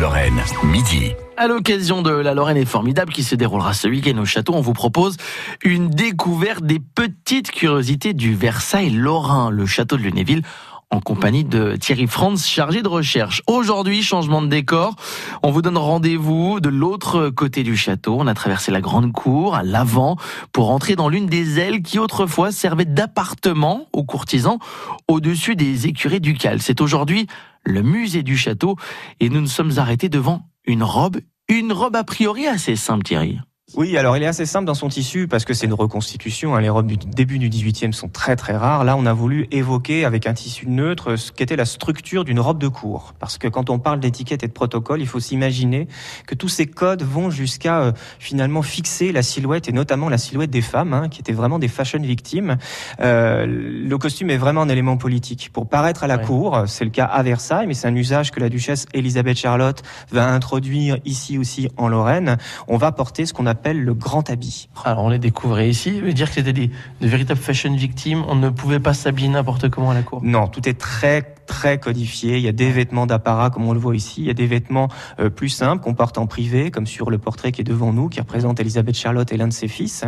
Lorraine, midi. À l'occasion de la Lorraine est formidable qui se déroulera ce week-end au château, on vous propose une découverte des petites curiosités du Versailles lorrain, le château de Lunéville en compagnie de Thierry Franz, chargé de recherche. Aujourd'hui, changement de décor. On vous donne rendez-vous de l'autre côté du château. On a traversé la grande cour à l'avant pour entrer dans l'une des ailes qui autrefois servait d'appartement aux courtisans au-dessus des écuries ducales. C'est aujourd'hui le musée du château et nous nous sommes arrêtés devant une robe, une robe a priori assez simple Thierry. Oui, alors il est assez simple dans son tissu parce que c'est une reconstitution. Hein. Les robes du début du 18e sont très très rares. Là, on a voulu évoquer avec un tissu neutre ce qu'était la structure d'une robe de cour. Parce que quand on parle d'étiquette et de protocole, il faut s'imaginer que tous ces codes vont jusqu'à euh, finalement fixer la silhouette et notamment la silhouette des femmes, hein, qui étaient vraiment des fashion victimes. Euh, le costume est vraiment un élément politique. Pour paraître à la cour, c'est le cas à Versailles, mais c'est un usage que la duchesse Elisabeth Charlotte va introduire ici aussi en Lorraine. On va porter ce qu'on appelle le grand habit. Alors on les découvrait ici, veut dire que c'était des, de véritables fashion victimes, on ne pouvait pas s'habiller n'importe comment à la cour. Non, tout est très très codifié. Il y a des vêtements d'apparat, comme on le voit ici. Il y a des vêtements euh, plus simples qu'on porte en privé, comme sur le portrait qui est devant nous, qui représente Elisabeth Charlotte et l'un de ses fils.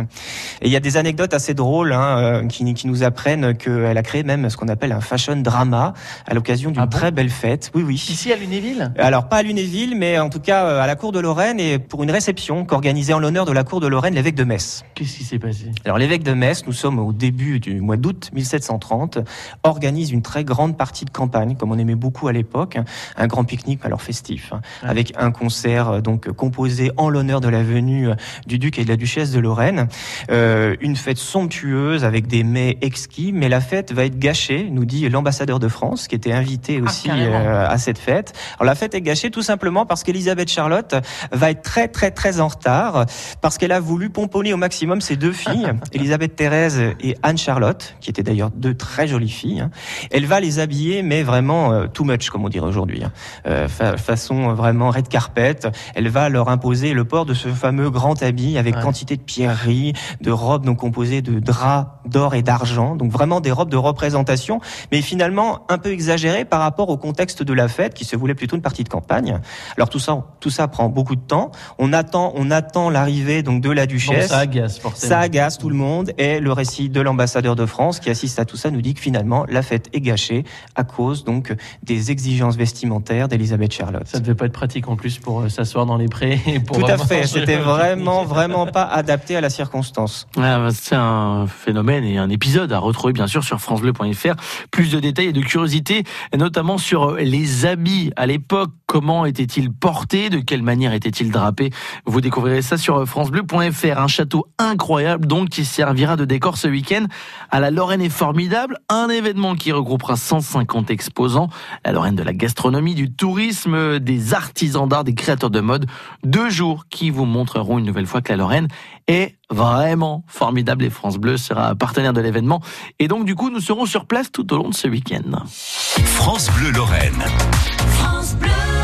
Et il y a des anecdotes assez drôles hein, euh, qui, qui, nous apprennent qu'elle a créé même ce qu'on appelle un fashion drama à l'occasion d'une ah très belle fête. Oui, oui. Ici à Lunéville? Alors pas à Lunéville, mais en tout cas euh, à la cour de Lorraine et pour une réception qu'organisait en l'honneur de la cour de Lorraine l'évêque de Metz. Qu'est-ce qui s'est passé? Alors l'évêque de Metz, nous sommes au début du mois d'août 1730, organise une très grande partie de campagne, comme on aimait beaucoup à l'époque, un grand pique-nique alors festif, hein, avec un concert euh, donc composé en l'honneur de la venue euh, du duc et de la duchesse de Lorraine, euh, une fête somptueuse avec des mets exquis, mais la fête va être gâchée, nous dit l'ambassadeur de France qui était invité ah, aussi à cette fête. Alors la fête est gâchée tout simplement parce qu'Elisabeth Charlotte va être très très très en retard parce qu'elle a voulu pomponner au maximum ses deux filles, Elisabeth Thérèse et Anne Charlotte, qui étaient d'ailleurs deux très jolies filles. Elle va les habiller, mais vraiment too much, comme on dirait aujourd'hui, hein. euh, façon vraiment red carpet. Elle va leur imposer le port de ce fameux grand habit avec quantité de pierreries, de robes donc composées de draps d'or et d'argent, donc vraiment des robes de représentation, mais finalement un peu exagérées par rapport au contexte de la fête qui se voulait plutôt une partie de campagne. Alors tout ça, tout ça prend beaucoup de temps. On attend, on attend l'arrivée donc de la duchesse. ça agace forcément. Ça agace tout le monde et le récit de l'ambassadeur de France qui assiste à tout ça nous dit que finalement la fête est gâchée à cause donc des exigences vestimentaires d'Elisabeth Charlotte. Ça ne devait pas être pratique en plus pour euh, s'asseoir dans les prés. Et pour Tout à fait, c'était vraiment, vraiment pas adapté à la circonstance. Bah, c'est un phénomène et un épisode à retrouver bien sûr sur francebleu.fr. Plus de détails et de curiosités, notamment sur euh, les habits à l'époque. Comment étaient-ils portés? De quelle manière étaient-ils drapés? Vous découvrirez ça sur euh, francebleu.fr. Un château incroyable donc qui servira de décor ce week-end à la Lorraine est formidable. Un événement qui regroupera 150 exposants la Lorraine de la gastronomie, du tourisme, des artisans d'art, des créateurs de mode. Deux jours qui vous montreront une nouvelle fois que la Lorraine est vraiment formidable et France Bleu sera partenaire de l'événement. Et donc, du coup, nous serons sur place tout au long de ce week-end. France Bleu Lorraine. France Bleu.